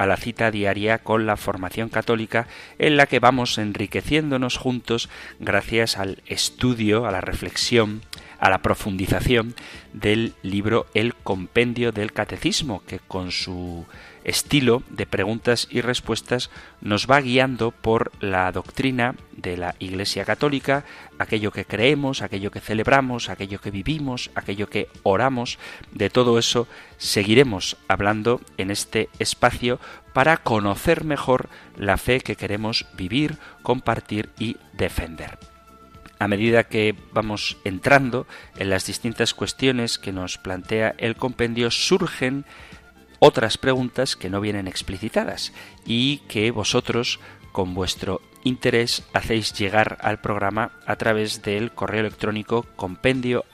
a la cita diaria con la formación católica en la que vamos enriqueciéndonos juntos gracias al estudio, a la reflexión, a la profundización del libro El Compendio del Catecismo, que con su estilo de preguntas y respuestas nos va guiando por la doctrina de la Iglesia Católica, aquello que creemos, aquello que celebramos, aquello que vivimos, aquello que oramos. De todo eso seguiremos hablando en este espacio para conocer mejor la fe que queremos vivir, compartir y defender a medida que vamos entrando en las distintas cuestiones que nos plantea el compendio, surgen otras preguntas que no vienen explicitadas y que vosotros con vuestro interés hacéis llegar al programa a través del correo electrónico compendio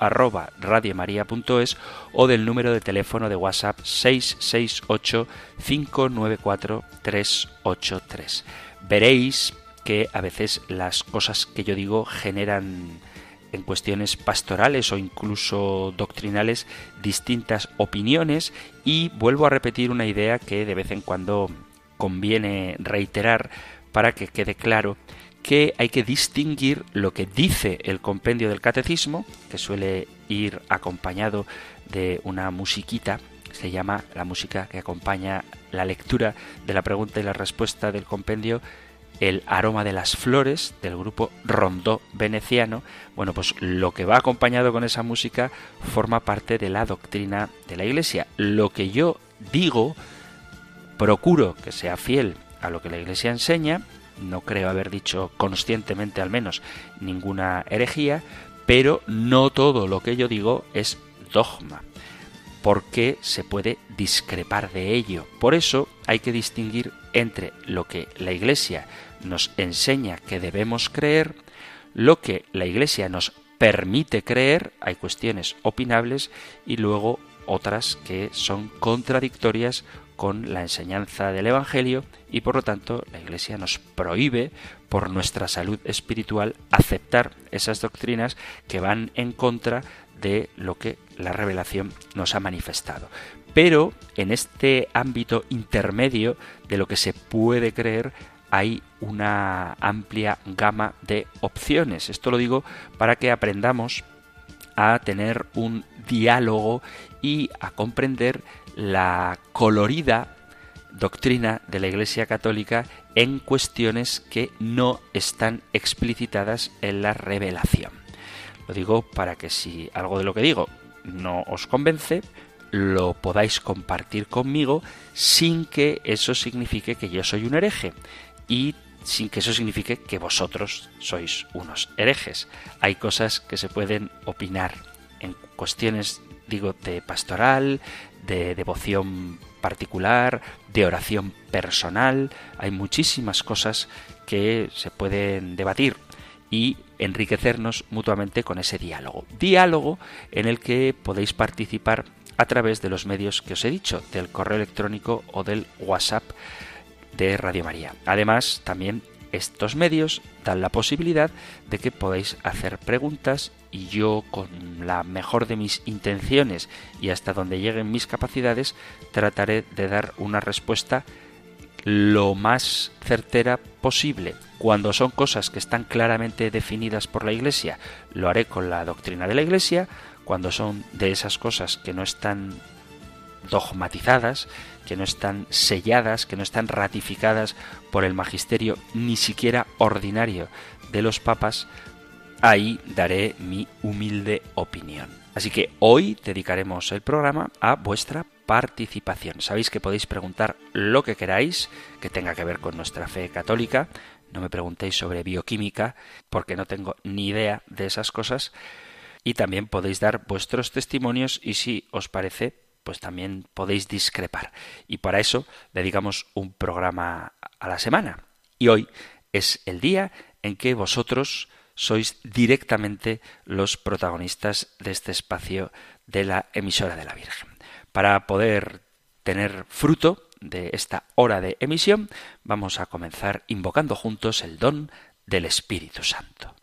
o del número de teléfono de WhatsApp 668 594 383. Veréis que a veces las cosas que yo digo generan en cuestiones pastorales o incluso doctrinales distintas opiniones. Y vuelvo a repetir una idea que de vez en cuando conviene reiterar para que quede claro que hay que distinguir lo que dice el compendio del catecismo, que suele ir acompañado de una musiquita, se llama la música que acompaña la lectura de la pregunta y la respuesta del compendio, el aroma de las flores del grupo Rondó veneciano, bueno, pues lo que va acompañado con esa música forma parte de la doctrina de la Iglesia. Lo que yo digo, procuro que sea fiel a lo que la Iglesia enseña, no creo haber dicho conscientemente al menos ninguna herejía, pero no todo lo que yo digo es dogma, porque se puede discrepar de ello. Por eso hay que distinguir entre lo que la Iglesia nos enseña que debemos creer, lo que la Iglesia nos permite creer, hay cuestiones opinables y luego otras que son contradictorias con la enseñanza del Evangelio y por lo tanto la Iglesia nos prohíbe por nuestra salud espiritual aceptar esas doctrinas que van en contra de lo que la revelación nos ha manifestado. Pero en este ámbito intermedio de lo que se puede creer hay una amplia gama de opciones. Esto lo digo para que aprendamos a tener un diálogo y a comprender la colorida doctrina de la Iglesia Católica en cuestiones que no están explicitadas en la revelación. Lo digo para que si algo de lo que digo no os convence, lo podáis compartir conmigo sin que eso signifique que yo soy un hereje y sin que eso signifique que vosotros sois unos herejes. Hay cosas que se pueden opinar en cuestiones, digo, de pastoral, de devoción particular, de oración personal. Hay muchísimas cosas que se pueden debatir y enriquecernos mutuamente con ese diálogo. Diálogo en el que podéis participar a través de los medios que os he dicho, del correo electrónico o del WhatsApp de Radio María. Además, también estos medios dan la posibilidad de que podáis hacer preguntas y yo con la mejor de mis intenciones y hasta donde lleguen mis capacidades trataré de dar una respuesta lo más certera posible. Cuando son cosas que están claramente definidas por la Iglesia, lo haré con la doctrina de la Iglesia. Cuando son de esas cosas que no están dogmatizadas, que no están selladas, que no están ratificadas por el magisterio ni siquiera ordinario de los papas, ahí daré mi humilde opinión. Así que hoy dedicaremos el programa a vuestra participación. Sabéis que podéis preguntar lo que queráis que tenga que ver con nuestra fe católica. No me preguntéis sobre bioquímica porque no tengo ni idea de esas cosas. Y también podéis dar vuestros testimonios y si os parece, pues también podéis discrepar. Y para eso dedicamos un programa a la semana. Y hoy es el día en que vosotros sois directamente los protagonistas de este espacio de la emisora de la Virgen. Para poder tener fruto de esta hora de emisión, vamos a comenzar invocando juntos el don del Espíritu Santo.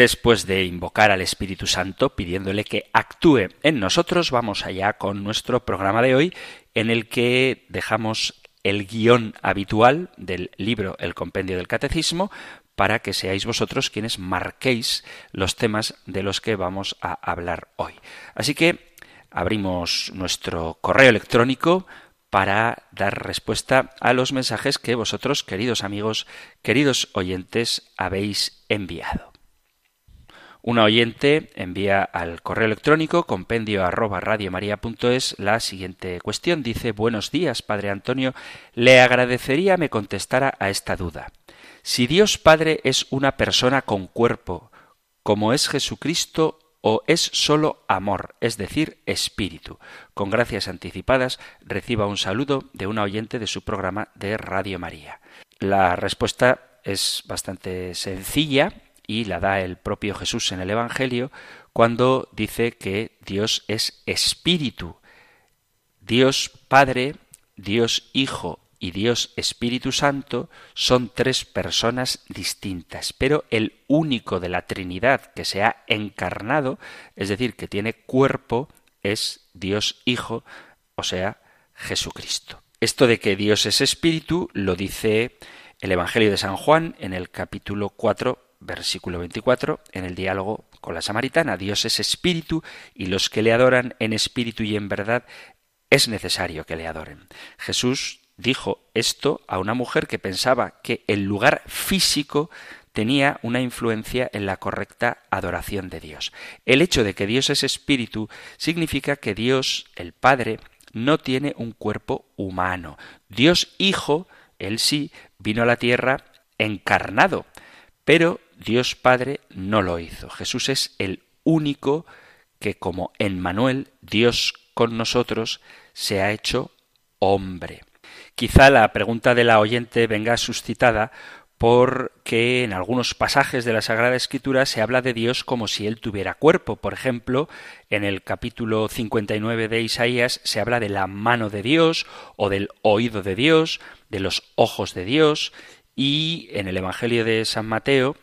Después de invocar al Espíritu Santo pidiéndole que actúe en nosotros, vamos allá con nuestro programa de hoy en el que dejamos el guion habitual del libro El Compendio del Catecismo para que seáis vosotros quienes marquéis los temas de los que vamos a hablar hoy. Así que abrimos nuestro correo electrónico para dar respuesta a los mensajes que vosotros, queridos amigos, queridos oyentes, habéis enviado. Una oyente envía al correo electrónico compendio arroba radiomaria.es la siguiente cuestión. Dice, buenos días, Padre Antonio. Le agradecería me contestara a esta duda. Si Dios Padre es una persona con cuerpo, como es Jesucristo, o es sólo amor, es decir, espíritu. Con gracias anticipadas, reciba un saludo de una oyente de su programa de Radio María. La respuesta es bastante sencilla y la da el propio Jesús en el Evangelio cuando dice que Dios es espíritu. Dios Padre, Dios Hijo y Dios Espíritu Santo son tres personas distintas, pero el único de la Trinidad que se ha encarnado, es decir, que tiene cuerpo, es Dios Hijo, o sea, Jesucristo. Esto de que Dios es espíritu lo dice el Evangelio de San Juan en el capítulo 4, versículo 24, en el diálogo con la samaritana. Dios es espíritu y los que le adoran en espíritu y en verdad es necesario que le adoren. Jesús dijo esto a una mujer que pensaba que el lugar físico tenía una influencia en la correcta adoración de Dios. El hecho de que Dios es espíritu significa que Dios, el Padre, no tiene un cuerpo humano. Dios Hijo, él sí, vino a la tierra encarnado, pero Dios Padre no lo hizo. Jesús es el único que como en Manuel, Dios con nosotros, se ha hecho hombre. Quizá la pregunta de la oyente venga suscitada porque en algunos pasajes de la Sagrada Escritura se habla de Dios como si Él tuviera cuerpo. Por ejemplo, en el capítulo 59 de Isaías se habla de la mano de Dios o del oído de Dios, de los ojos de Dios, y en el Evangelio de San Mateo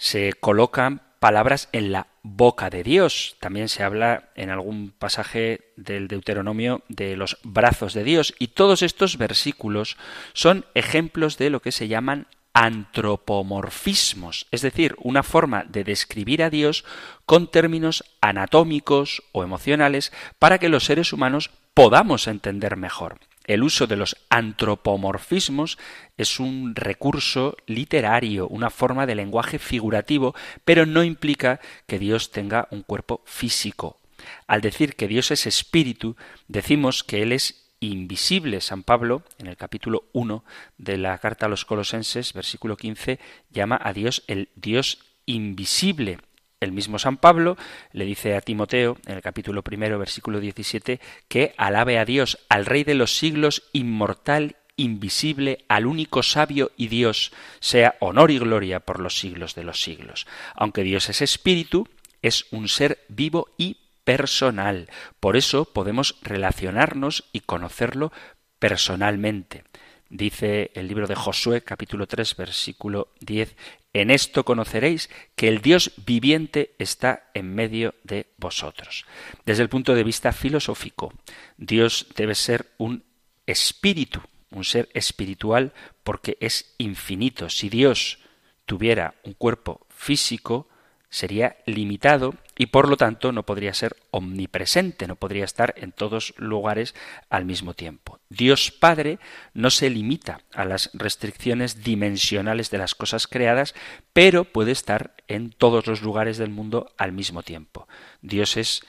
se colocan palabras en la boca de Dios. También se habla en algún pasaje del Deuteronomio de los brazos de Dios. Y todos estos versículos son ejemplos de lo que se llaman antropomorfismos, es decir, una forma de describir a Dios con términos anatómicos o emocionales para que los seres humanos podamos entender mejor. El uso de los antropomorfismos es un recurso literario, una forma de lenguaje figurativo, pero no implica que Dios tenga un cuerpo físico. Al decir que Dios es espíritu, decimos que Él es invisible. San Pablo, en el capítulo 1 de la carta a los Colosenses, versículo 15, llama a Dios el Dios invisible. El mismo San Pablo le dice a Timoteo, en el capítulo primero, versículo 17, que alabe a Dios, al Rey de los siglos, inmortal, invisible, al único sabio y Dios, sea honor y gloria por los siglos de los siglos. Aunque Dios es espíritu, es un ser vivo y personal. Por eso podemos relacionarnos y conocerlo personalmente. Dice el libro de Josué capítulo 3 versículo 10, en esto conoceréis que el Dios viviente está en medio de vosotros. Desde el punto de vista filosófico, Dios debe ser un espíritu, un ser espiritual porque es infinito. Si Dios tuviera un cuerpo físico, sería limitado y por lo tanto no podría ser omnipresente, no podría estar en todos lugares al mismo tiempo. Dios Padre no se limita a las restricciones dimensionales de las cosas creadas, pero puede estar en todos los lugares del mundo al mismo tiempo. Dios es,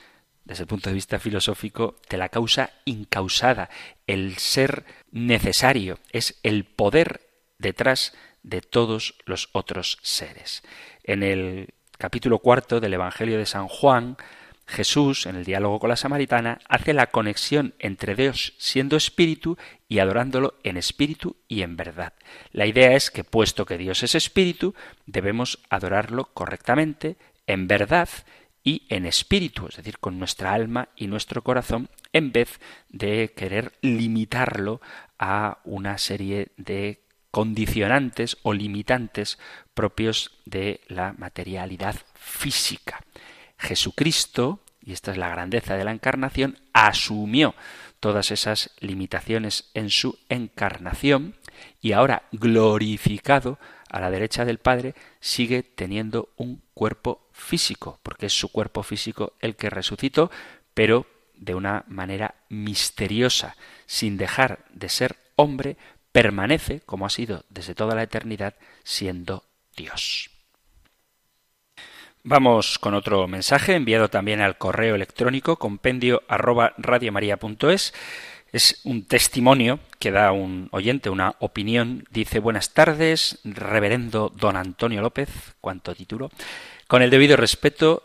desde el punto de vista filosófico, de la causa incausada, el ser necesario, es el poder detrás de todos los otros seres. En el capítulo cuarto del Evangelio de San Juan, Jesús, en el diálogo con la samaritana, hace la conexión entre Dios siendo espíritu y adorándolo en espíritu y en verdad. La idea es que, puesto que Dios es espíritu, debemos adorarlo correctamente, en verdad y en espíritu, es decir, con nuestra alma y nuestro corazón, en vez de querer limitarlo a una serie de condicionantes o limitantes propios de la materialidad física. Jesucristo, y esta es la grandeza de la encarnación, asumió todas esas limitaciones en su encarnación y ahora glorificado a la derecha del Padre, sigue teniendo un cuerpo físico, porque es su cuerpo físico el que resucitó, pero de una manera misteriosa, sin dejar de ser hombre, permanece, como ha sido desde toda la eternidad, siendo Dios. Vamos con otro mensaje enviado también al correo electrónico compendio arroba. Es un testimonio que da un oyente, una opinión. Dice buenas tardes, reverendo don Antonio López, cuánto título. Con el debido respeto,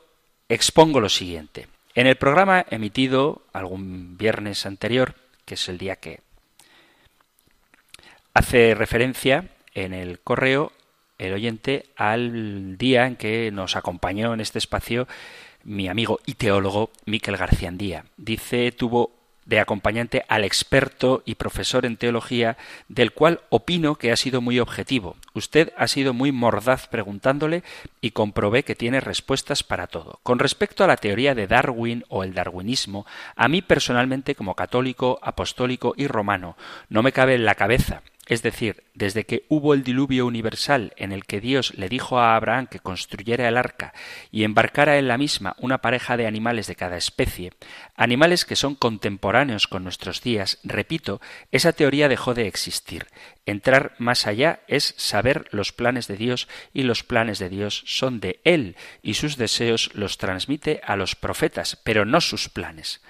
expongo lo siguiente. En el programa emitido algún viernes anterior, que es el día que hace referencia en el correo el oyente al día en que nos acompañó en este espacio mi amigo y teólogo Miquel Garciandía. Dice tuvo de acompañante al experto y profesor en teología, del cual opino que ha sido muy objetivo. Usted ha sido muy mordaz preguntándole y comprobé que tiene respuestas para todo. Con respecto a la teoría de Darwin o el darwinismo, a mí personalmente como católico, apostólico y romano, no me cabe en la cabeza es decir, desde que hubo el diluvio universal en el que Dios le dijo a Abraham que construyera el arca y embarcara en la misma una pareja de animales de cada especie, animales que son contemporáneos con nuestros días, repito, esa teoría dejó de existir. Entrar más allá es saber los planes de Dios y los planes de Dios son de Él y sus deseos los transmite a los profetas, pero no sus planes.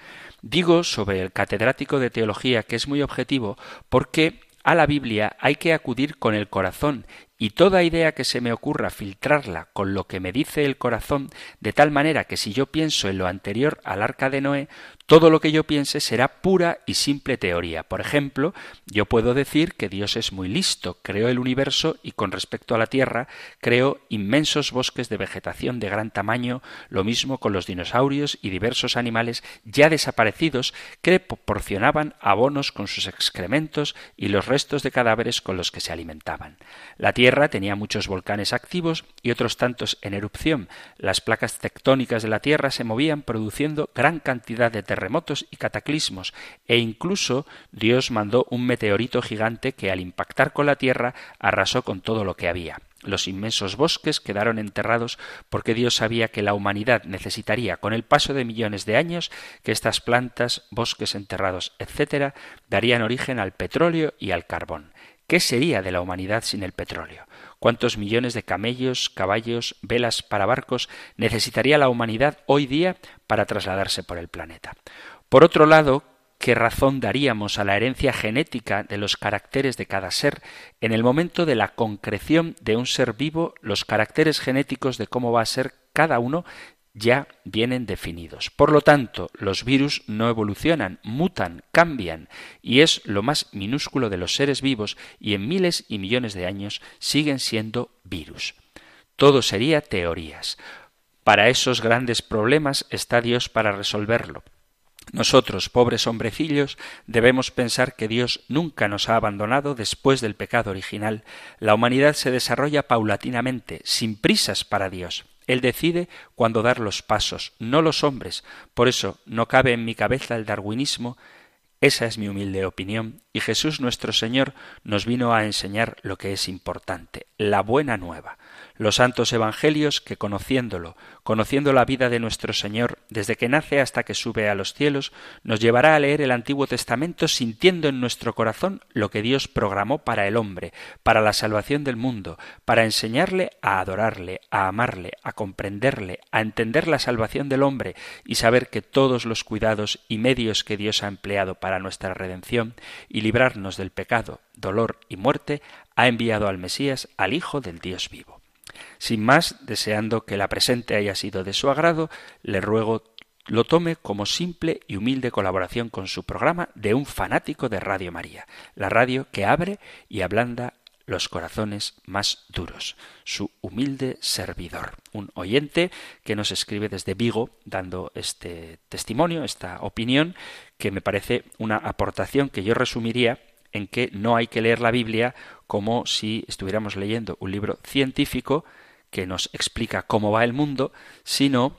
Digo sobre el catedrático de teología que es muy objetivo porque a la Biblia hay que acudir con el corazón y toda idea que se me ocurra filtrarla con lo que me dice el corazón, de tal manera que si yo pienso en lo anterior al arca de Noé, todo lo que yo piense será pura y simple teoría. Por ejemplo, yo puedo decir que Dios es muy listo, creó el universo y con respecto a la Tierra creó inmensos bosques de vegetación de gran tamaño, lo mismo con los dinosaurios y diversos animales ya desaparecidos que proporcionaban abonos con sus excrementos y los restos de cadáveres con los que se alimentaban. La Tierra tenía muchos volcanes activos y otros tantos en erupción. Las placas tectónicas de la Tierra se movían produciendo gran cantidad de terremotos y cataclismos, e incluso Dios mandó un meteorito gigante que al impactar con la tierra arrasó con todo lo que había. Los inmensos bosques quedaron enterrados porque Dios sabía que la humanidad necesitaría, con el paso de millones de años, que estas plantas, bosques enterrados, etc., darían origen al petróleo y al carbón. ¿Qué sería de la humanidad sin el petróleo? ¿Cuántos millones de camellos, caballos, velas para barcos necesitaría la humanidad hoy día para trasladarse por el planeta? Por otro lado, ¿qué razón daríamos a la herencia genética de los caracteres de cada ser en el momento de la concreción de un ser vivo, los caracteres genéticos de cómo va a ser cada uno ya vienen definidos. Por lo tanto, los virus no evolucionan, mutan, cambian, y es lo más minúsculo de los seres vivos y en miles y millones de años siguen siendo virus. Todo sería teorías. Para esos grandes problemas está Dios para resolverlo. Nosotros, pobres hombrecillos, debemos pensar que Dios nunca nos ha abandonado después del pecado original. La humanidad se desarrolla paulatinamente, sin prisas para Dios. Él decide cuándo dar los pasos, no los hombres. Por eso no cabe en mi cabeza el darwinismo. Esa es mi humilde opinión, y Jesús nuestro Señor nos vino a enseñar lo que es importante, la buena nueva los santos evangelios que conociéndolo, conociendo la vida de nuestro Señor desde que nace hasta que sube a los cielos, nos llevará a leer el Antiguo Testamento sintiendo en nuestro corazón lo que Dios programó para el hombre, para la salvación del mundo, para enseñarle a adorarle, a amarle, a comprenderle, a entender la salvación del hombre y saber que todos los cuidados y medios que Dios ha empleado para nuestra redención y librarnos del pecado, dolor y muerte, ha enviado al Mesías, al Hijo del Dios vivo. Sin más, deseando que la presente haya sido de su agrado, le ruego lo tome como simple y humilde colaboración con su programa de un fanático de Radio María, la radio que abre y ablanda los corazones más duros. Su humilde servidor, un oyente que nos escribe desde Vigo dando este testimonio, esta opinión, que me parece una aportación que yo resumiría en que no hay que leer la Biblia como si estuviéramos leyendo un libro científico que nos explica cómo va el mundo, sino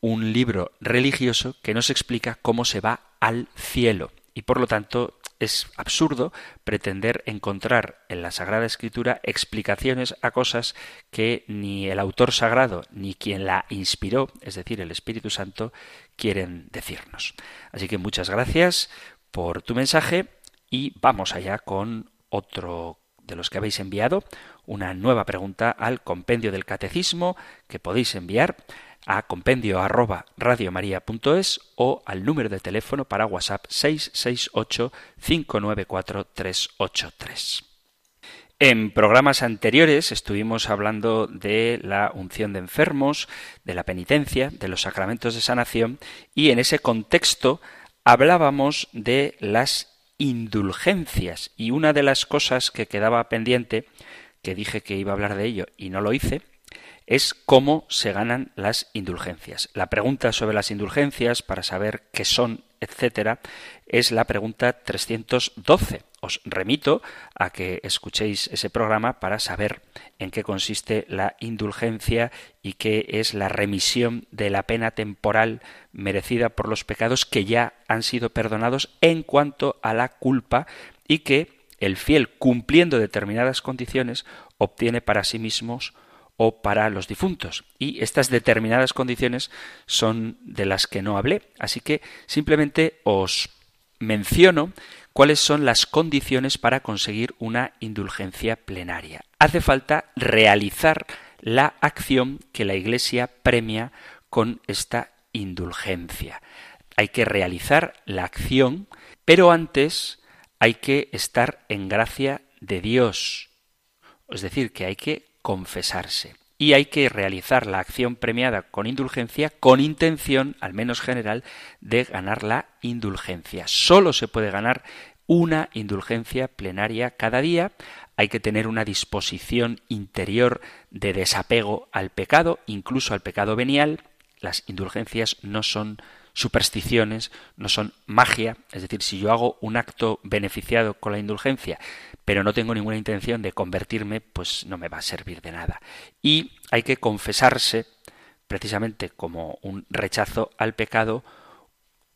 un libro religioso que nos explica cómo se va al cielo. y por lo tanto es absurdo pretender encontrar en la Sagrada Escritura explicaciones a cosas que ni el autor sagrado ni quien la inspiró, es decir, el Espíritu Santo, quieren decirnos. Así que muchas gracias por tu mensaje y vamos allá con otro de los que habéis enviado, una nueva pregunta al compendio del catecismo que podéis enviar a compendio arroba radiomaria.es o al número de teléfono para WhatsApp 668 594 383. En programas anteriores estuvimos hablando de la unción de enfermos, de la penitencia, de los sacramentos de sanación y en ese contexto hablábamos de las indulgencias y una de las cosas que quedaba pendiente, que dije que iba a hablar de ello y no lo hice, es cómo se ganan las indulgencias. La pregunta sobre las indulgencias, para saber qué son, etcétera, es la pregunta 312. Os remito a que escuchéis ese programa para saber en qué consiste la indulgencia y qué es la remisión de la pena temporal merecida por los pecados que ya han sido perdonados en cuanto a la culpa y que el fiel, cumpliendo determinadas condiciones, obtiene para sí mismos o para los difuntos. Y estas determinadas condiciones son de las que no hablé. Así que simplemente os menciono cuáles son las condiciones para conseguir una indulgencia plenaria. Hace falta realizar la acción que la Iglesia premia con esta indulgencia. Hay que realizar la acción, pero antes hay que estar en gracia de Dios. Es decir, que hay que confesarse. Y hay que realizar la acción premiada con indulgencia con intención, al menos general, de ganar la indulgencia. Solo se puede ganar una indulgencia plenaria cada día. Hay que tener una disposición interior de desapego al pecado, incluso al pecado venial. Las indulgencias no son supersticiones, no son magia, es decir, si yo hago un acto beneficiado con la indulgencia, pero no tengo ninguna intención de convertirme, pues no me va a servir de nada. Y hay que confesarse, precisamente como un rechazo al pecado,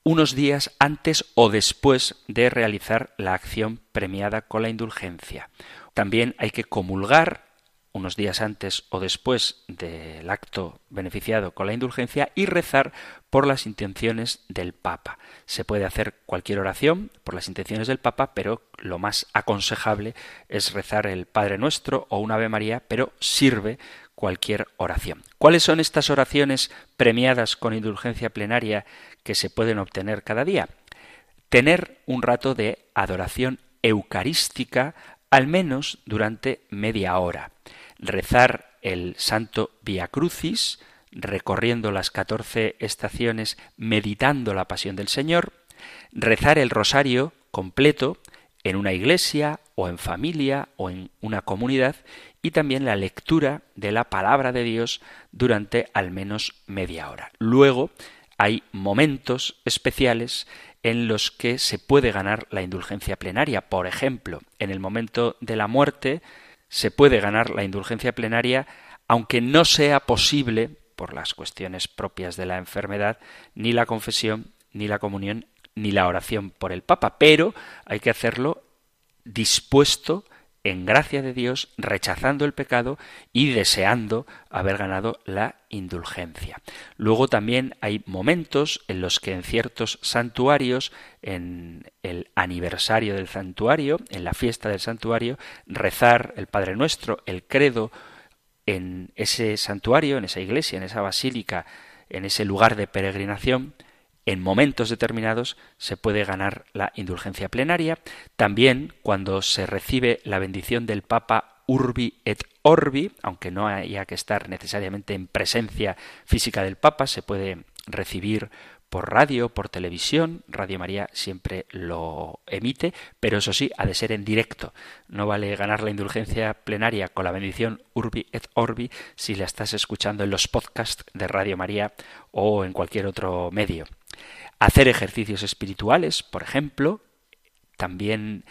unos días antes o después de realizar la acción premiada con la indulgencia. También hay que comulgar unos días antes o después del acto beneficiado con la indulgencia y rezar por las intenciones del Papa. Se puede hacer cualquier oración por las intenciones del Papa, pero lo más aconsejable es rezar el Padre Nuestro o un Ave María, pero sirve cualquier oración. ¿Cuáles son estas oraciones premiadas con indulgencia plenaria que se pueden obtener cada día? Tener un rato de adoración eucarística al menos durante media hora rezar el Santo Via Crucis, recorriendo las catorce estaciones, meditando la pasión del Señor, rezar el rosario completo en una iglesia o en familia o en una comunidad y también la lectura de la palabra de Dios durante al menos media hora. Luego hay momentos especiales en los que se puede ganar la indulgencia plenaria. Por ejemplo, en el momento de la muerte se puede ganar la indulgencia plenaria, aunque no sea posible, por las cuestiones propias de la enfermedad, ni la confesión, ni la comunión, ni la oración por el Papa, pero hay que hacerlo dispuesto en gracia de Dios, rechazando el pecado y deseando haber ganado la indulgencia. Luego también hay momentos en los que en ciertos santuarios, en el aniversario del santuario, en la fiesta del santuario, rezar el Padre Nuestro, el credo, en ese santuario, en esa iglesia, en esa basílica, en ese lugar de peregrinación, en momentos determinados se puede ganar la indulgencia plenaria. También cuando se recibe la bendición del Papa Urbi et Orbi, aunque no haya que estar necesariamente en presencia física del Papa, se puede recibir por radio, por televisión. Radio María siempre lo emite, pero eso sí, ha de ser en directo. No vale ganar la indulgencia plenaria con la bendición Urbi et Orbi si la estás escuchando en los podcasts de Radio María o en cualquier otro medio. Hacer ejercicios espirituales, por ejemplo, también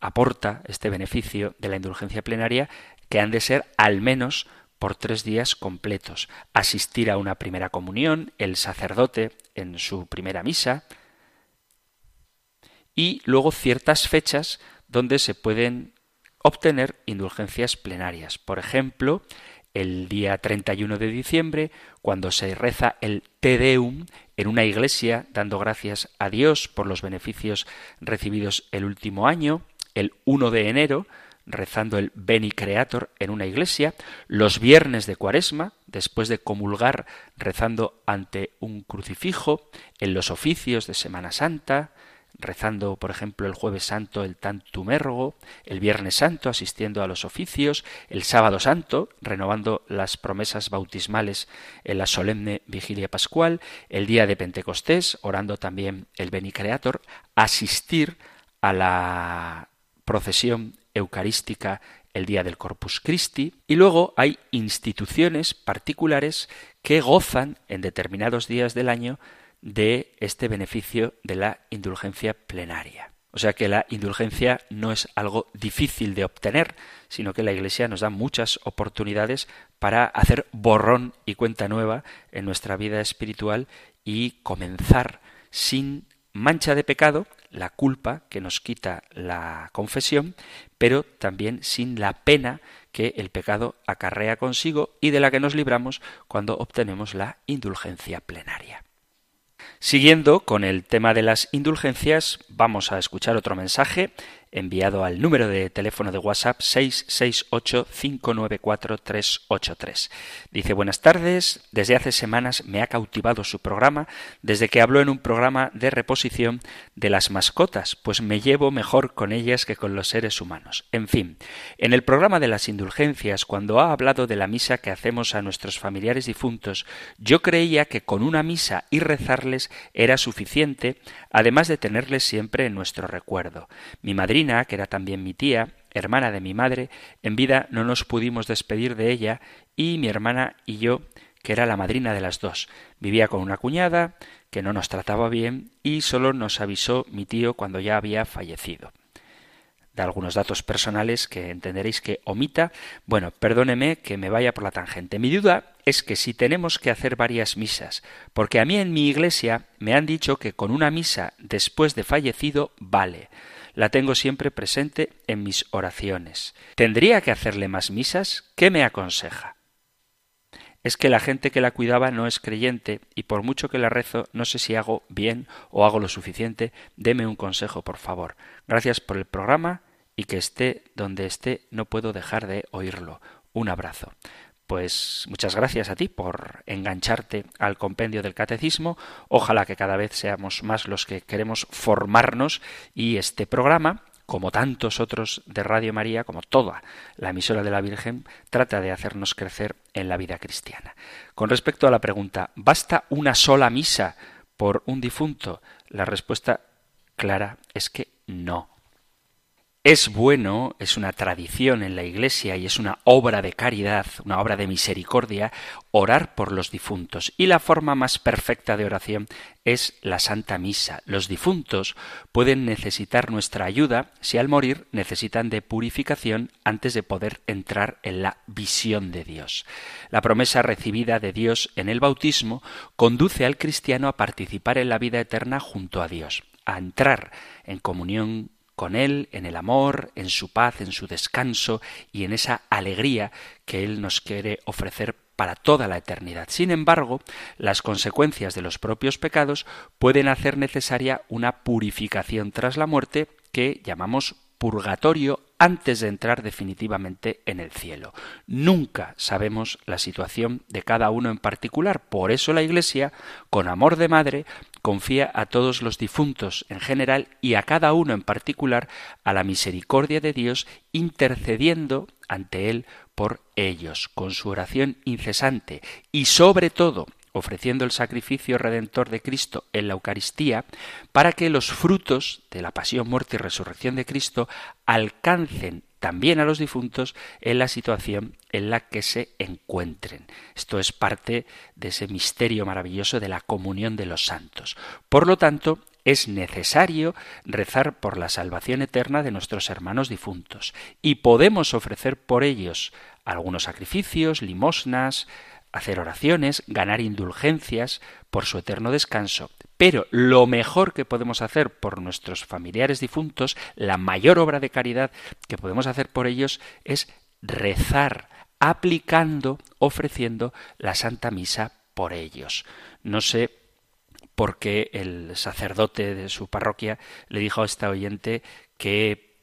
aporta este beneficio de la indulgencia plenaria que han de ser al menos por tres días completos. Asistir a una primera comunión, el sacerdote en su primera misa, y luego ciertas fechas donde se pueden obtener indulgencias plenarias. Por ejemplo, el día 31 de diciembre, cuando se reza el Te Deum en una iglesia, dando gracias a Dios por los beneficios recibidos el último año, el 1 de enero, rezando el Beni Creator en una iglesia, los viernes de Cuaresma, después de comulgar rezando ante un crucifijo, en los oficios de Semana Santa, rezando, por ejemplo, el jueves santo el Tantumérgo, el viernes santo asistiendo a los oficios, el sábado santo renovando las promesas bautismales en la solemne vigilia pascual, el día de Pentecostés orando también el Beni Creator, asistir a la procesión eucarística el día del Corpus Christi, y luego hay instituciones particulares que gozan en determinados días del año de este beneficio de la indulgencia plenaria. O sea que la indulgencia no es algo difícil de obtener, sino que la Iglesia nos da muchas oportunidades para hacer borrón y cuenta nueva en nuestra vida espiritual y comenzar sin mancha de pecado, la culpa que nos quita la confesión, pero también sin la pena que el pecado acarrea consigo y de la que nos libramos cuando obtenemos la indulgencia plenaria. Siguiendo con el tema de las indulgencias, vamos a escuchar otro mensaje enviado al número de teléfono de WhatsApp 668-594-383. Dice, buenas tardes, desde hace semanas me ha cautivado su programa desde que habló en un programa de reposición de las mascotas, pues me llevo mejor con ellas que con los seres humanos. En fin, en el programa de las indulgencias, cuando ha hablado de la misa que hacemos a nuestros familiares difuntos, yo creía que con una misa y rezarles era suficiente, además de tenerles siempre en nuestro recuerdo. Mi madrina que era también mi tía, hermana de mi madre, en vida no nos pudimos despedir de ella y mi hermana y yo, que era la madrina de las dos. Vivía con una cuñada que no nos trataba bien y solo nos avisó mi tío cuando ya había fallecido. De algunos datos personales que entenderéis que omita. Bueno, perdóneme que me vaya por la tangente. Mi duda es que si tenemos que hacer varias misas, porque a mí en mi iglesia me han dicho que con una misa después de fallecido vale la tengo siempre presente en mis oraciones. ¿Tendría que hacerle más misas? ¿Qué me aconseja? Es que la gente que la cuidaba no es creyente y por mucho que la rezo no sé si hago bien o hago lo suficiente. Deme un consejo, por favor. Gracias por el programa y que esté donde esté no puedo dejar de oírlo. Un abrazo. Pues muchas gracias a ti por engancharte al compendio del catecismo. Ojalá que cada vez seamos más los que queremos formarnos y este programa, como tantos otros de Radio María, como toda la emisora de la Virgen, trata de hacernos crecer en la vida cristiana. Con respecto a la pregunta, ¿basta una sola misa por un difunto? La respuesta clara es que no. Es bueno, es una tradición en la Iglesia y es una obra de caridad, una obra de misericordia, orar por los difuntos. Y la forma más perfecta de oración es la Santa Misa. Los difuntos pueden necesitar nuestra ayuda si al morir necesitan de purificación antes de poder entrar en la visión de Dios. La promesa recibida de Dios en el bautismo conduce al cristiano a participar en la vida eterna junto a Dios, a entrar en comunión con Él en el amor, en su paz, en su descanso y en esa alegría que Él nos quiere ofrecer para toda la eternidad. Sin embargo, las consecuencias de los propios pecados pueden hacer necesaria una purificación tras la muerte que llamamos purgatorio antes de entrar definitivamente en el cielo. Nunca sabemos la situación de cada uno en particular. Por eso la Iglesia, con amor de madre, confía a todos los difuntos en general y a cada uno en particular a la misericordia de Dios, intercediendo ante Él por ellos, con su oración incesante y sobre todo ofreciendo el sacrificio redentor de Cristo en la Eucaristía, para que los frutos de la pasión, muerte y resurrección de Cristo alcancen también a los difuntos en la situación en la que se encuentren. Esto es parte de ese misterio maravilloso de la comunión de los santos. Por lo tanto, es necesario rezar por la salvación eterna de nuestros hermanos difuntos y podemos ofrecer por ellos algunos sacrificios, limosnas, hacer oraciones, ganar indulgencias por su eterno descanso, Pero lo mejor que podemos hacer por nuestros familiares difuntos, la mayor obra de caridad que podemos hacer por ellos es rezar, aplicando, ofreciendo la Santa Misa por ellos. No sé por qué el sacerdote de su parroquia le dijo a esta oyente que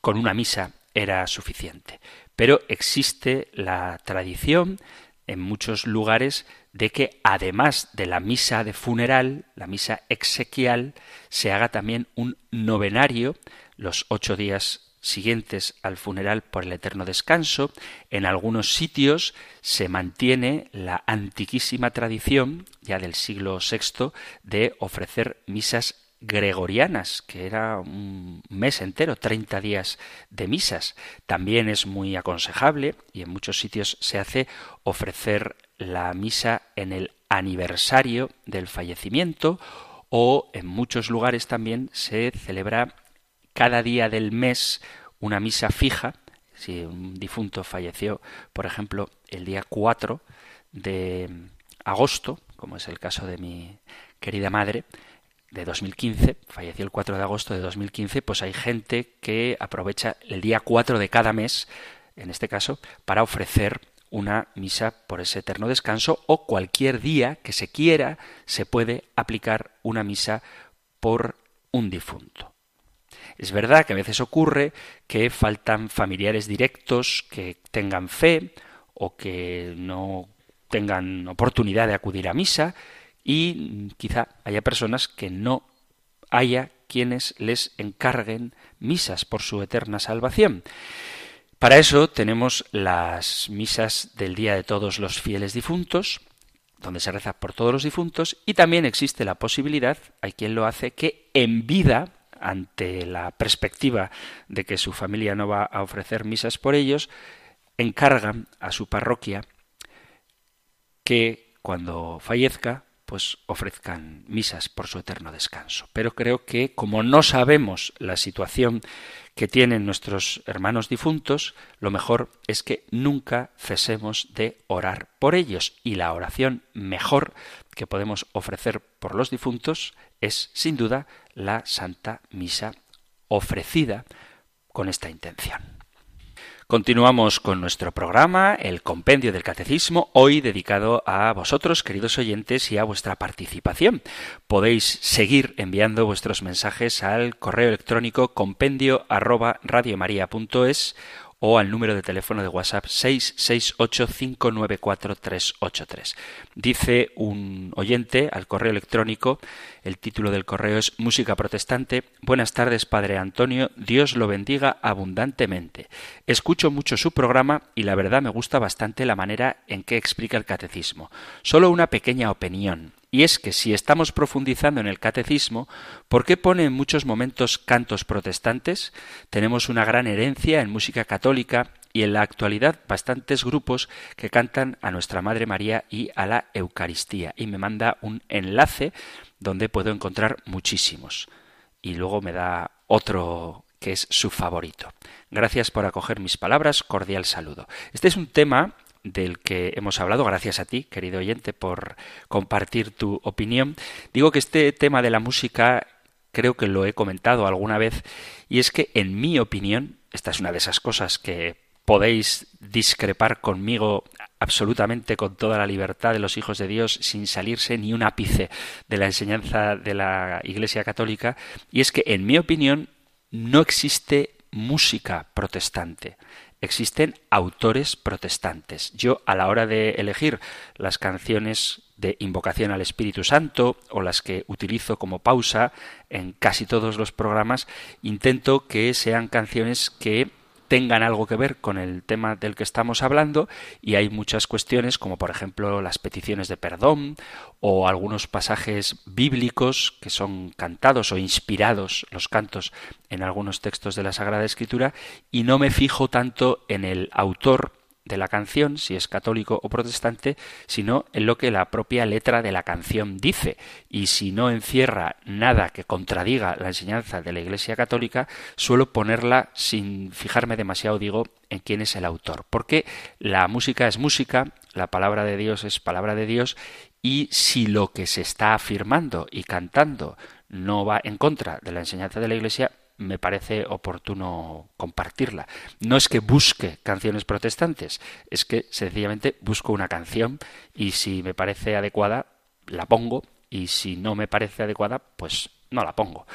con una misa era suficiente. Pero existe la tradición en muchos lugares de que además de la misa de funeral, la misa exequial, se haga también un novenario los ocho días siguientes al funeral por el eterno descanso. En algunos sitios se mantiene la antiquísima tradición, ya del siglo VI, de ofrecer misas gregorianas, que era un mes entero, 30 días de misas. También es muy aconsejable, y en muchos sitios se hace, ofrecer la misa en el aniversario del fallecimiento, o en muchos lugares también se celebra cada día del mes una misa fija. Si un difunto falleció, por ejemplo, el día 4 de agosto, como es el caso de mi querida madre, de 2015, falleció el 4 de agosto de 2015, pues hay gente que aprovecha el día 4 de cada mes, en este caso, para ofrecer una misa por ese eterno descanso o cualquier día que se quiera se puede aplicar una misa por un difunto. Es verdad que a veces ocurre que faltan familiares directos que tengan fe o que no tengan oportunidad de acudir a misa y quizá haya personas que no haya quienes les encarguen misas por su eterna salvación. Para eso tenemos las misas del Día de todos los fieles difuntos, donde se reza por todos los difuntos, y también existe la posibilidad, hay quien lo hace, que en vida, ante la perspectiva de que su familia no va a ofrecer misas por ellos, encargan a su parroquia que cuando fallezca pues ofrezcan misas por su eterno descanso. Pero creo que como no sabemos la situación que tienen nuestros hermanos difuntos, lo mejor es que nunca cesemos de orar por ellos y la oración mejor que podemos ofrecer por los difuntos es sin duda la Santa Misa ofrecida con esta intención. Continuamos con nuestro programa, el Compendio del Catecismo, hoy dedicado a vosotros, queridos oyentes, y a vuestra participación. Podéis seguir enviando vuestros mensajes al correo electrónico compendio o al número de teléfono de WhatsApp 668-594-383. Dice un oyente al correo electrónico, el título del correo es Música Protestante. Buenas tardes, Padre Antonio, Dios lo bendiga abundantemente. Escucho mucho su programa y la verdad me gusta bastante la manera en que explica el catecismo. Solo una pequeña opinión. Y es que si estamos profundizando en el catecismo, ¿por qué pone en muchos momentos cantos protestantes? Tenemos una gran herencia en música católica y en la actualidad bastantes grupos que cantan a Nuestra Madre María y a la Eucaristía. Y me manda un enlace donde puedo encontrar muchísimos. Y luego me da otro que es su favorito. Gracias por acoger mis palabras, cordial saludo. Este es un tema del que hemos hablado, gracias a ti, querido oyente, por compartir tu opinión. Digo que este tema de la música creo que lo he comentado alguna vez y es que en mi opinión, esta es una de esas cosas que podéis discrepar conmigo absolutamente con toda la libertad de los hijos de Dios sin salirse ni un ápice de la enseñanza de la Iglesia Católica y es que en mi opinión no existe música protestante existen autores protestantes. Yo a la hora de elegir las canciones de invocación al Espíritu Santo o las que utilizo como pausa en casi todos los programas, intento que sean canciones que tengan algo que ver con el tema del que estamos hablando y hay muchas cuestiones como por ejemplo las peticiones de perdón o algunos pasajes bíblicos que son cantados o inspirados los cantos en algunos textos de la Sagrada Escritura y no me fijo tanto en el autor de la canción, si es católico o protestante, sino en lo que la propia letra de la canción dice. Y si no encierra nada que contradiga la enseñanza de la Iglesia católica, suelo ponerla sin fijarme demasiado, digo, en quién es el autor. Porque la música es música, la palabra de Dios es palabra de Dios y si lo que se está afirmando y cantando no va en contra de la enseñanza de la Iglesia, me parece oportuno compartirla. No es que busque canciones protestantes, es que sencillamente busco una canción y si me parece adecuada, la pongo y si no me parece adecuada, pues no la pongo.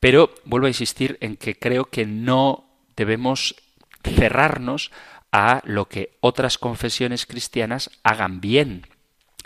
Pero vuelvo a insistir en que creo que no debemos cerrarnos a lo que otras confesiones cristianas hagan bien.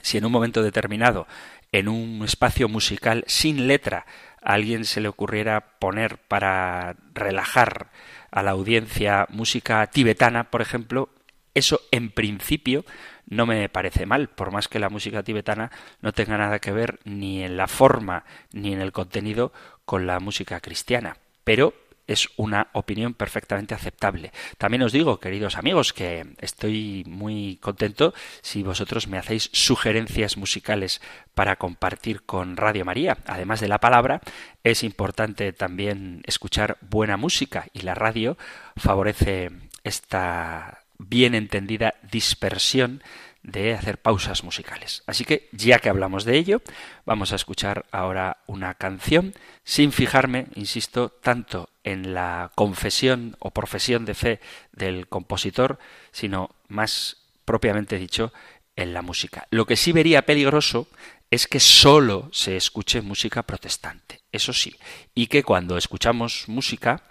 Si en un momento determinado, en un espacio musical sin letra, a alguien se le ocurriera poner para relajar a la audiencia música tibetana, por ejemplo, eso en principio no me parece mal, por más que la música tibetana no tenga nada que ver ni en la forma ni en el contenido con la música cristiana. Pero es una opinión perfectamente aceptable. También os digo, queridos amigos, que estoy muy contento si vosotros me hacéis sugerencias musicales para compartir con Radio María. Además de la palabra, es importante también escuchar buena música y la radio favorece esta bien entendida dispersión de hacer pausas musicales. Así que, ya que hablamos de ello, vamos a escuchar ahora una canción sin fijarme, insisto, tanto en la confesión o profesión de fe del compositor, sino más propiamente dicho, en la música. Lo que sí vería peligroso es que solo se escuche música protestante, eso sí, y que cuando escuchamos música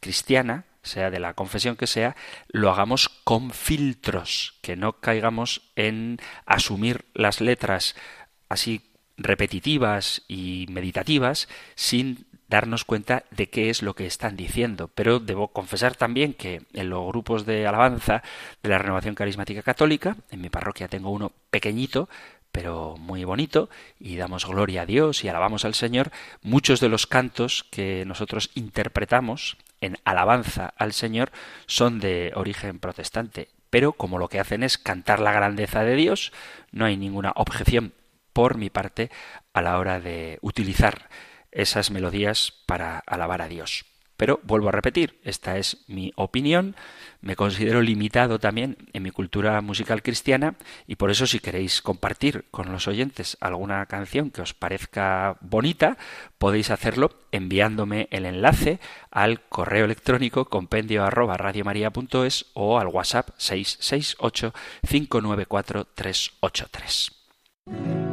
cristiana, sea de la confesión que sea, lo hagamos con filtros, que no caigamos en asumir las letras así repetitivas y meditativas sin darnos cuenta de qué es lo que están diciendo. Pero debo confesar también que en los grupos de alabanza de la Renovación Carismática Católica, en mi parroquia tengo uno pequeñito, pero muy bonito, y damos gloria a Dios y alabamos al Señor, muchos de los cantos que nosotros interpretamos en alabanza al Señor son de origen protestante. Pero como lo que hacen es cantar la grandeza de Dios, no hay ninguna objeción por mi parte a la hora de utilizar esas melodías para alabar a Dios. Pero vuelvo a repetir, esta es mi opinión, me considero limitado también en mi cultura musical cristiana y por eso si queréis compartir con los oyentes alguna canción que os parezca bonita, podéis hacerlo enviándome el enlace al correo electrónico compendio arroba radiomaria.es o al WhatsApp 668 594 383.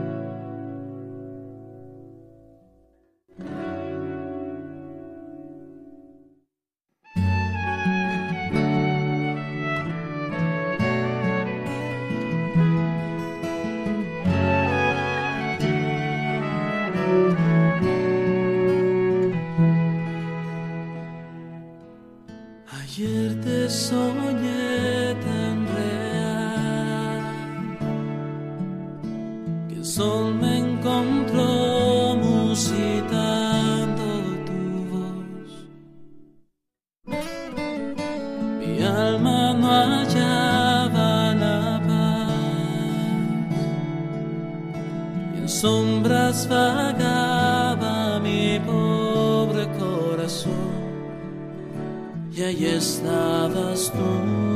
Y ahí estabas tú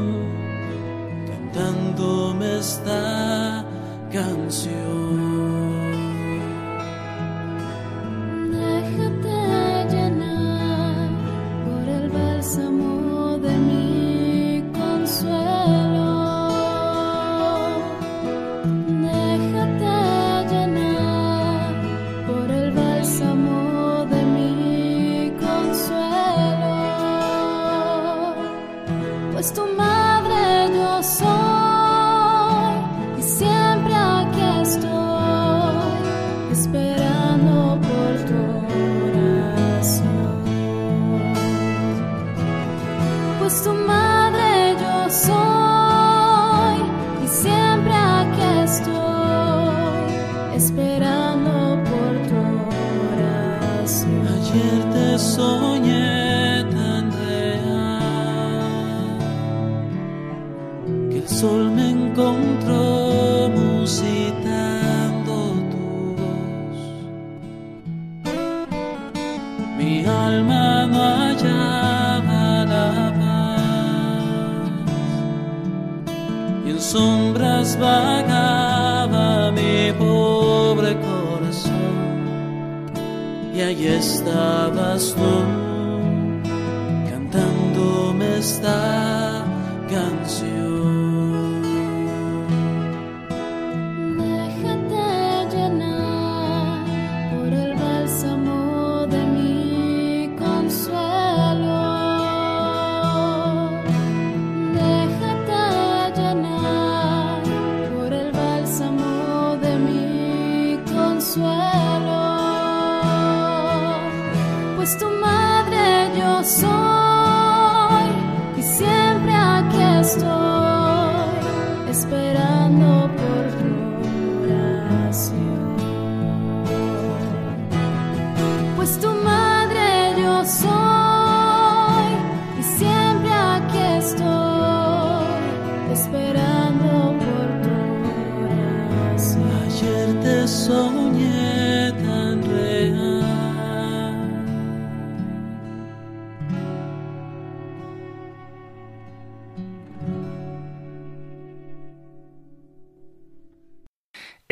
the me.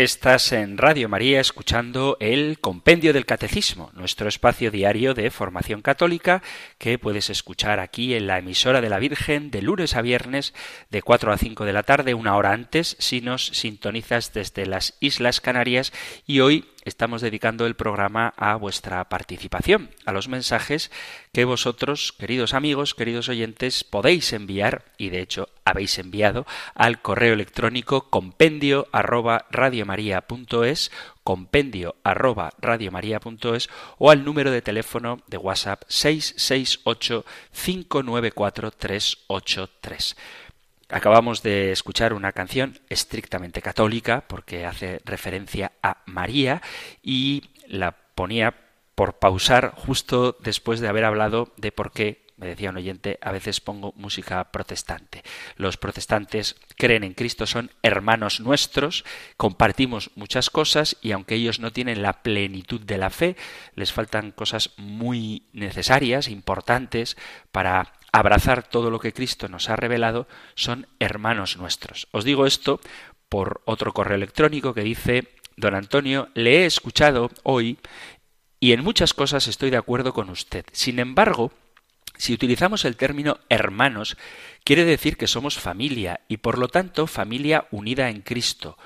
Estás en Radio María escuchando el Compendio del Catecismo, nuestro espacio diario de formación católica que puedes escuchar aquí en la emisora de la Virgen de lunes a viernes de 4 a 5 de la tarde, una hora antes, si nos sintonizas desde las Islas Canarias. Y hoy estamos dedicando el programa a vuestra participación, a los mensajes que vosotros, queridos amigos, queridos oyentes, podéis enviar, y de hecho habéis enviado, al correo electrónico compendio arroba radiomaria.es, compendio arroba radiomaria.es o al número de teléfono de WhatsApp 668 594 383. Acabamos de escuchar una canción estrictamente católica porque hace referencia a María y la ponía por pausar justo después de haber hablado de por qué, me decía un oyente, a veces pongo música protestante. Los protestantes creen en Cristo, son hermanos nuestros, compartimos muchas cosas y aunque ellos no tienen la plenitud de la fe, les faltan cosas muy necesarias, importantes para abrazar todo lo que Cristo nos ha revelado, son hermanos nuestros. Os digo esto por otro correo electrónico que dice, don Antonio, le he escuchado hoy y en muchas cosas estoy de acuerdo con usted. Sin embargo, si utilizamos el término hermanos, quiere decir que somos familia y por lo tanto familia unida en Cristo,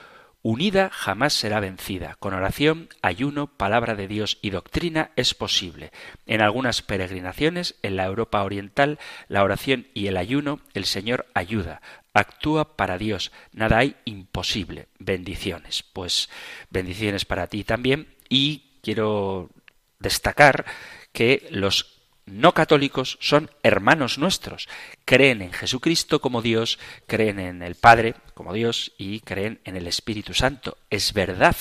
unida jamás será vencida. Con oración, ayuno, palabra de Dios y doctrina es posible. En algunas peregrinaciones, en la Europa Oriental, la oración y el ayuno, el Señor ayuda. Actúa para Dios. Nada hay imposible. Bendiciones. Pues bendiciones para ti también. Y quiero destacar que los no católicos son hermanos nuestros. Creen en Jesucristo como Dios, creen en el Padre como Dios y creen en el Espíritu Santo. Es verdad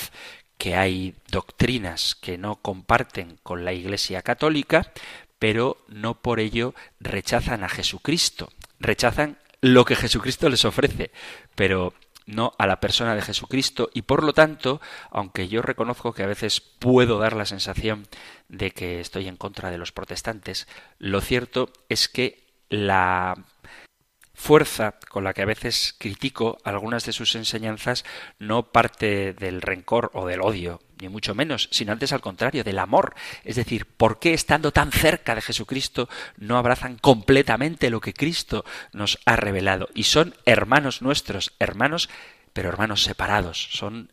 que hay doctrinas que no comparten con la Iglesia católica, pero no por ello rechazan a Jesucristo. Rechazan lo que Jesucristo les ofrece, pero no a la persona de Jesucristo. Y por lo tanto, aunque yo reconozco que a veces puedo dar la sensación de que estoy en contra de los protestantes, lo cierto es que la fuerza con la que a veces critico algunas de sus enseñanzas no parte del rencor o del odio, ni mucho menos, sino antes al contrario, del amor. Es decir, ¿por qué estando tan cerca de Jesucristo no abrazan completamente lo que Cristo nos ha revelado? Y son hermanos nuestros, hermanos, pero hermanos separados, son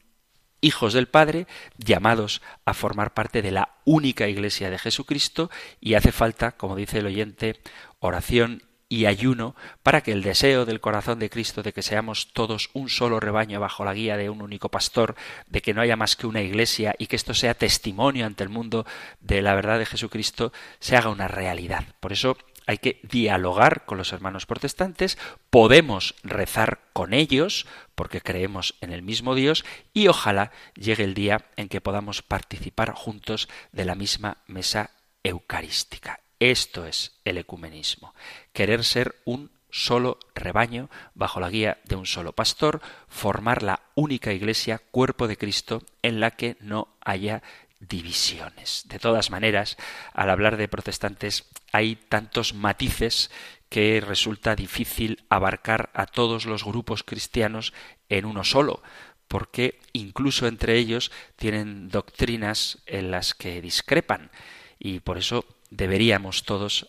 hijos del Padre, llamados a formar parte de la única Iglesia de Jesucristo, y hace falta, como dice el oyente, oración y ayuno para que el deseo del corazón de Cristo de que seamos todos un solo rebaño bajo la guía de un único pastor, de que no haya más que una iglesia y que esto sea testimonio ante el mundo de la verdad de Jesucristo, se haga una realidad. Por eso hay que dialogar con los hermanos protestantes, podemos rezar con ellos, porque creemos en el mismo Dios, y ojalá llegue el día en que podamos participar juntos de la misma mesa eucarística. Esto es el ecumenismo, querer ser un solo rebaño bajo la guía de un solo pastor, formar la única iglesia, cuerpo de Cristo, en la que no haya divisiones. De todas maneras, al hablar de protestantes hay tantos matices que resulta difícil abarcar a todos los grupos cristianos en uno solo, porque incluso entre ellos tienen doctrinas en las que discrepan y por eso deberíamos todos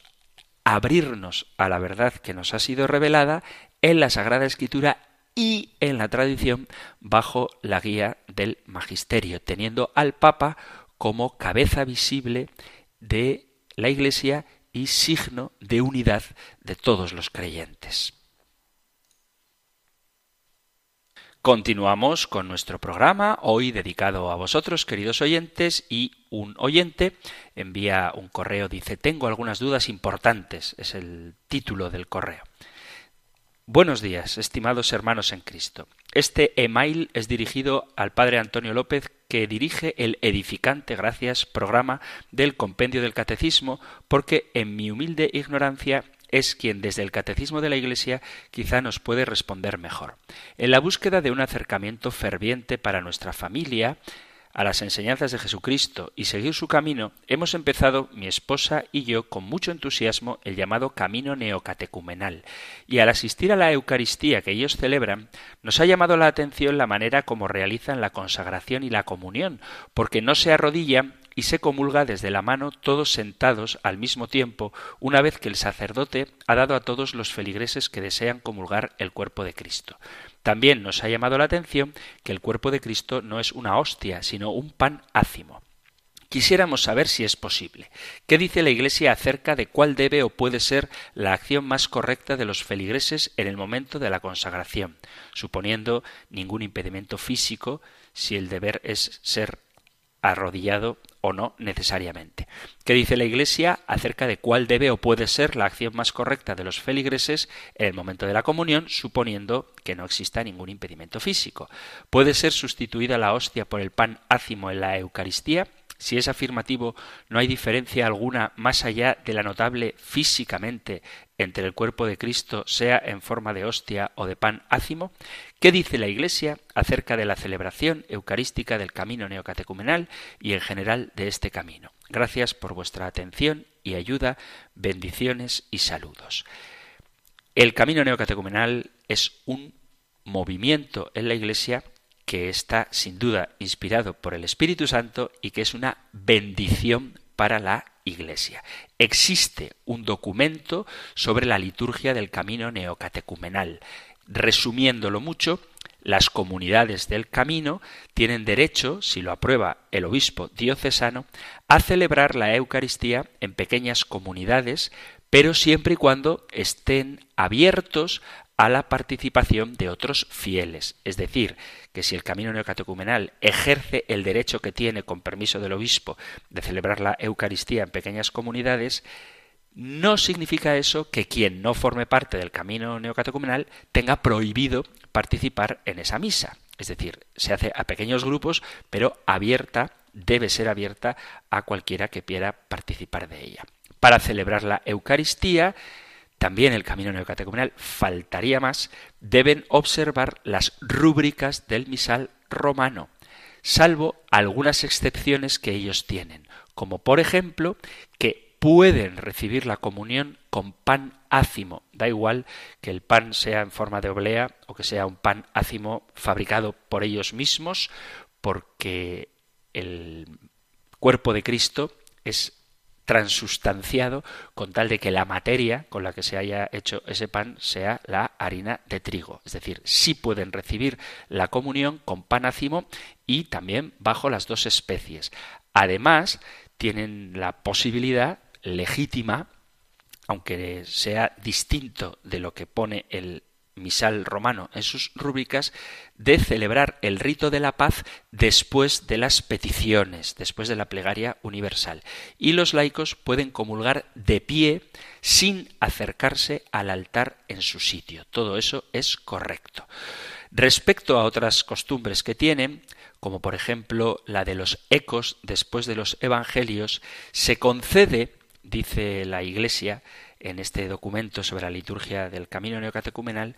abrirnos a la verdad que nos ha sido revelada en la Sagrada Escritura y en la tradición bajo la guía del magisterio, teniendo al Papa como cabeza visible de la Iglesia y signo de unidad de todos los creyentes. Continuamos con nuestro programa, hoy dedicado a vosotros, queridos oyentes, y un oyente envía un correo, dice, tengo algunas dudas importantes, es el título del correo. Buenos días, estimados hermanos en Cristo. Este email es dirigido al padre Antonio López, que dirige el edificante Gracias programa del Compendio del Catecismo, porque en mi humilde ignorancia es quien desde el Catecismo de la Iglesia quizá nos puede responder mejor. En la búsqueda de un acercamiento ferviente para nuestra familia, a las enseñanzas de Jesucristo y seguir su camino, hemos empezado, mi esposa y yo, con mucho entusiasmo, el llamado camino neocatecumenal. Y al asistir a la Eucaristía que ellos celebran, nos ha llamado la atención la manera como realizan la consagración y la comunión, porque no se arrodillan y se comulga desde la mano todos sentados al mismo tiempo, una vez que el sacerdote ha dado a todos los feligreses que desean comulgar el cuerpo de Cristo. También nos ha llamado la atención que el cuerpo de Cristo no es una hostia, sino un pan ácimo. Quisiéramos saber si es posible. ¿Qué dice la Iglesia acerca de cuál debe o puede ser la acción más correcta de los feligreses en el momento de la consagración, suponiendo ningún impedimento físico si el deber es ser arrodillado o no necesariamente. ¿Qué dice la Iglesia acerca de cuál debe o puede ser la acción más correcta de los feligreses en el momento de la comunión, suponiendo que no exista ningún impedimento físico? ¿Puede ser sustituida la hostia por el pan ácimo en la Eucaristía? Si es afirmativo, no hay diferencia alguna más allá de la notable físicamente entre el cuerpo de Cristo, sea en forma de hostia o de pan ácimo. ¿Qué dice la Iglesia acerca de la celebración eucarística del camino neocatecumenal y en general de este camino? Gracias por vuestra atención y ayuda, bendiciones y saludos. El camino neocatecumenal es un movimiento en la Iglesia que está sin duda inspirado por el Espíritu Santo y que es una bendición para la Iglesia. Existe un documento sobre la liturgia del camino neocatecumenal. Resumiéndolo mucho, las comunidades del camino tienen derecho, si lo aprueba el obispo diocesano, a celebrar la Eucaristía en pequeñas comunidades, pero siempre y cuando estén abiertos a la participación de otros fieles. Es decir, que si el camino neocatecumenal ejerce el derecho que tiene, con permiso del obispo, de celebrar la Eucaristía en pequeñas comunidades, no significa eso que quien no forme parte del camino neocatecumenal tenga prohibido participar en esa misa. Es decir, se hace a pequeños grupos, pero abierta, debe ser abierta a cualquiera que quiera participar de ella. Para celebrar la Eucaristía, también el camino neocatecumenal, faltaría más, deben observar las rúbricas del misal romano, salvo algunas excepciones que ellos tienen, como por ejemplo que pueden recibir la comunión con pan ácimo. Da igual que el pan sea en forma de oblea o que sea un pan ácimo fabricado por ellos mismos, porque el cuerpo de Cristo es transustanciado con tal de que la materia con la que se haya hecho ese pan sea la harina de trigo. Es decir, sí pueden recibir la comunión con pan ácimo y también bajo las dos especies. Además, tienen la posibilidad legítima, aunque sea distinto de lo que pone el misal romano en sus rúbricas de celebrar el rito de la paz después de las peticiones, después de la plegaria universal. Y los laicos pueden comulgar de pie sin acercarse al altar en su sitio. Todo eso es correcto. Respecto a otras costumbres que tienen, como por ejemplo la de los ecos después de los evangelios, se concede, dice la Iglesia, en este documento sobre la liturgia del camino neocatecumenal,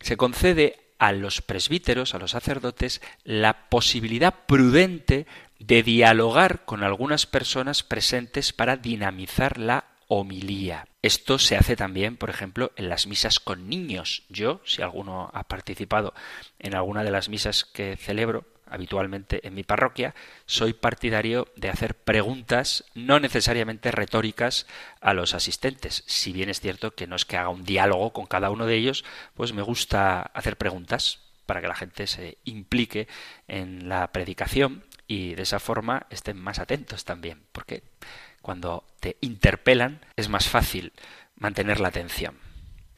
se concede a los presbíteros, a los sacerdotes, la posibilidad prudente de dialogar con algunas personas presentes para dinamizar la homilía. Esto se hace también, por ejemplo, en las misas con niños. Yo, si alguno ha participado en alguna de las misas que celebro, habitualmente en mi parroquia, soy partidario de hacer preguntas no necesariamente retóricas a los asistentes. Si bien es cierto que no es que haga un diálogo con cada uno de ellos, pues me gusta hacer preguntas para que la gente se implique en la predicación y de esa forma estén más atentos también, porque cuando te interpelan es más fácil mantener la atención.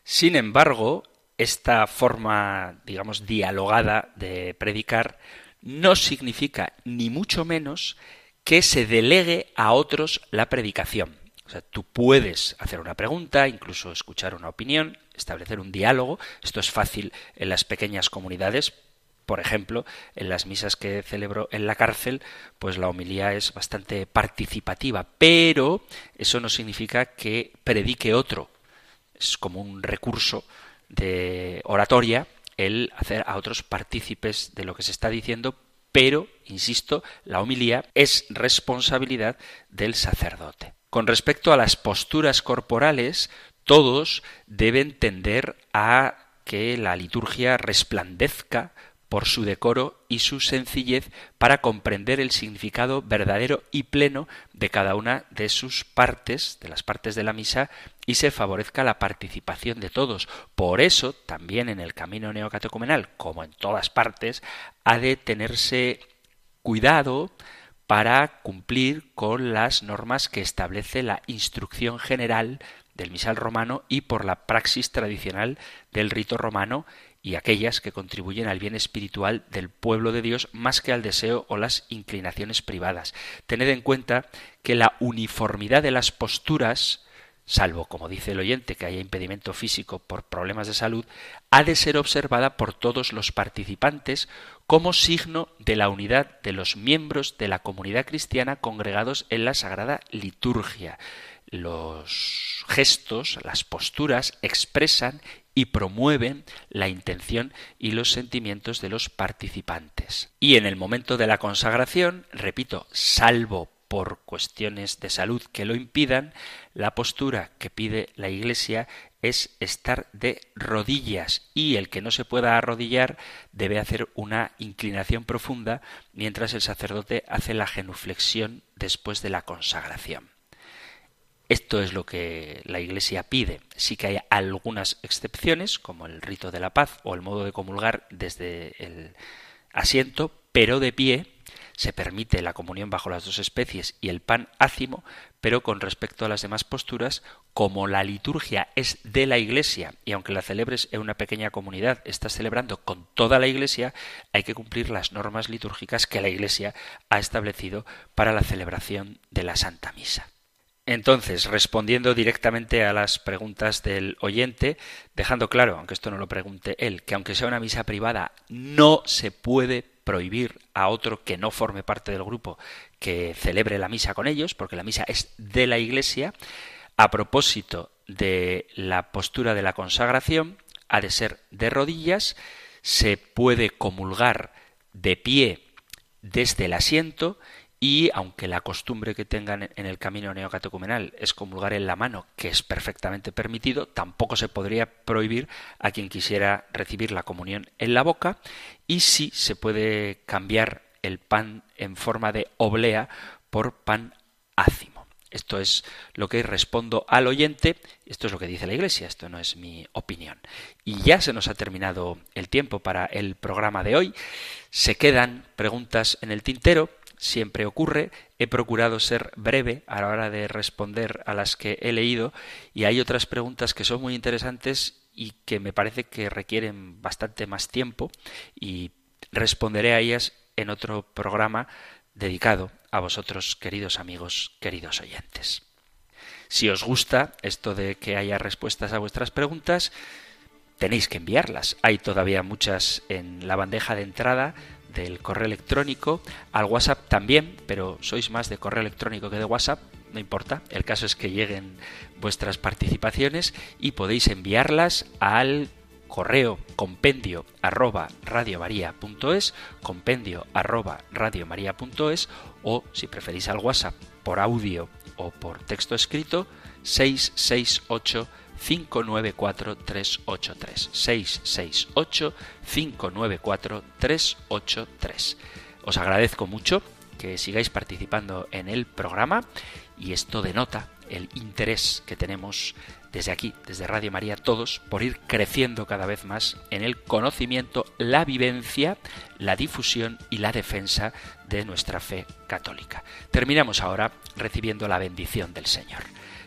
Sin embargo, esta forma, digamos, dialogada de predicar no significa ni mucho menos que se delegue a otros la predicación. O sea, tú puedes hacer una pregunta, incluso escuchar una opinión, establecer un diálogo. Esto es fácil en las pequeñas comunidades. Por ejemplo, en las misas que celebro en la cárcel, pues la homilía es bastante participativa, pero eso no significa que predique otro. Es como un recurso de oratoria el hacer a otros partícipes de lo que se está diciendo, pero, insisto, la homilía es responsabilidad del sacerdote. Con respecto a las posturas corporales, todos deben tender a que la liturgia resplandezca por su decoro y su sencillez para comprender el significado verdadero y pleno de cada una de sus partes, de las partes de la misa, y se favorezca la participación de todos. Por eso, también en el camino neocatecumenal, como en todas partes, ha de tenerse cuidado para cumplir con las normas que establece la instrucción general del misal romano y por la praxis tradicional del rito romano y aquellas que contribuyen al bien espiritual del pueblo de Dios más que al deseo o las inclinaciones privadas. Tened en cuenta que la uniformidad de las posturas salvo, como dice el oyente, que haya impedimento físico por problemas de salud, ha de ser observada por todos los participantes como signo de la unidad de los miembros de la comunidad cristiana congregados en la sagrada liturgia. Los gestos, las posturas expresan y promueven la intención y los sentimientos de los participantes. Y en el momento de la consagración, repito, salvo por cuestiones de salud que lo impidan, la postura que pide la Iglesia es estar de rodillas y el que no se pueda arrodillar debe hacer una inclinación profunda mientras el sacerdote hace la genuflexión después de la consagración. Esto es lo que la Iglesia pide. Sí que hay algunas excepciones, como el rito de la paz o el modo de comulgar desde el asiento, pero de pie se permite la comunión bajo las dos especies y el pan ácimo, pero con respecto a las demás posturas, como la liturgia es de la Iglesia y aunque la celebres en una pequeña comunidad, estás celebrando con toda la Iglesia, hay que cumplir las normas litúrgicas que la Iglesia ha establecido para la celebración de la Santa Misa. Entonces, respondiendo directamente a las preguntas del oyente, dejando claro, aunque esto no lo pregunte él, que aunque sea una misa privada, no se puede prohibir a otro que no forme parte del grupo que celebre la misa con ellos, porque la misa es de la Iglesia. A propósito de la postura de la consagración, ha de ser de rodillas, se puede comulgar de pie desde el asiento y aunque la costumbre que tengan en el camino neocatecumenal es comulgar en la mano, que es perfectamente permitido, tampoco se podría prohibir a quien quisiera recibir la comunión en la boca y sí se puede cambiar el pan en forma de oblea por pan ácimo. Esto es lo que respondo al oyente, esto es lo que dice la Iglesia, esto no es mi opinión. Y ya se nos ha terminado el tiempo para el programa de hoy. Se quedan preguntas en el tintero, siempre ocurre. He procurado ser breve a la hora de responder a las que he leído y hay otras preguntas que son muy interesantes y que me parece que requieren bastante más tiempo y responderé a ellas en otro programa dedicado a vosotros, queridos amigos, queridos oyentes. Si os gusta esto de que haya respuestas a vuestras preguntas, tenéis que enviarlas. Hay todavía muchas en la bandeja de entrada del correo electrónico, al WhatsApp también, pero sois más de correo electrónico que de WhatsApp, no importa, el caso es que lleguen vuestras participaciones y podéis enviarlas al correo compendio arroba radiomaria.es, compendio arroba radiomaria.es o si preferís al WhatsApp por audio o por texto escrito 668 594 383 668 594 383 os agradezco mucho que sigáis participando en el programa y esto denota el interés que tenemos desde aquí, desde Radio María, todos, por ir creciendo cada vez más en el conocimiento, la vivencia, la difusión y la defensa de nuestra fe católica. Terminamos ahora recibiendo la bendición del Señor.